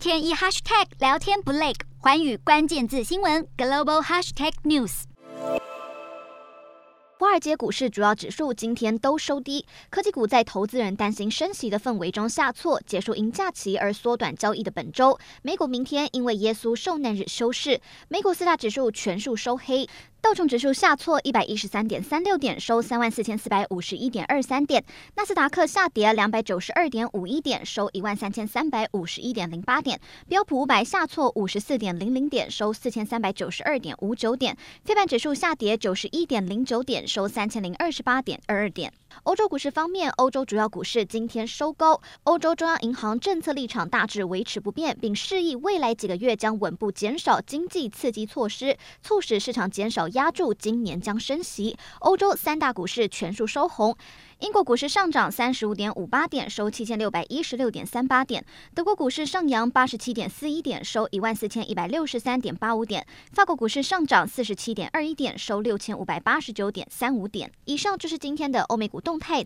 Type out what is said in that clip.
天一 hashtag 聊天不累，寰宇关键字新闻 global hashtag news。华尔街股市主要指数今天都收低，科技股在投资人担心升息的氛围中下挫，结束因假期而缩短交易的本周，美股明天因为耶稣受难日休市，美股四大指数全数收黑。道琼指数下挫一百一十三点三六点，收三万四千四百五十一点二三点；纳斯达克下跌两百九十二点五一点，收一万三千三百五十一点零八点；标普五百下挫五十四点零零点，收四千三百九十二点五九点；费半指数下跌九十一点零九点，收三千零二十八点二二点。欧洲股市方面，欧洲主要股市今天收高。欧洲中央银行政策立场大致维持不变，并示意未来几个月将稳步减少经济刺激措施，促使市场减少压注今年将升息。欧洲三大股市全数收红。英国股市上涨三十五点五八点，收七千六百一十六点三八点；德国股市上扬八十七点四一点，收一万四千一百六十三点八五点；法国股市上涨四十七点二一点，收六千五百八十九点三五点。以上就是今天的欧美股动态。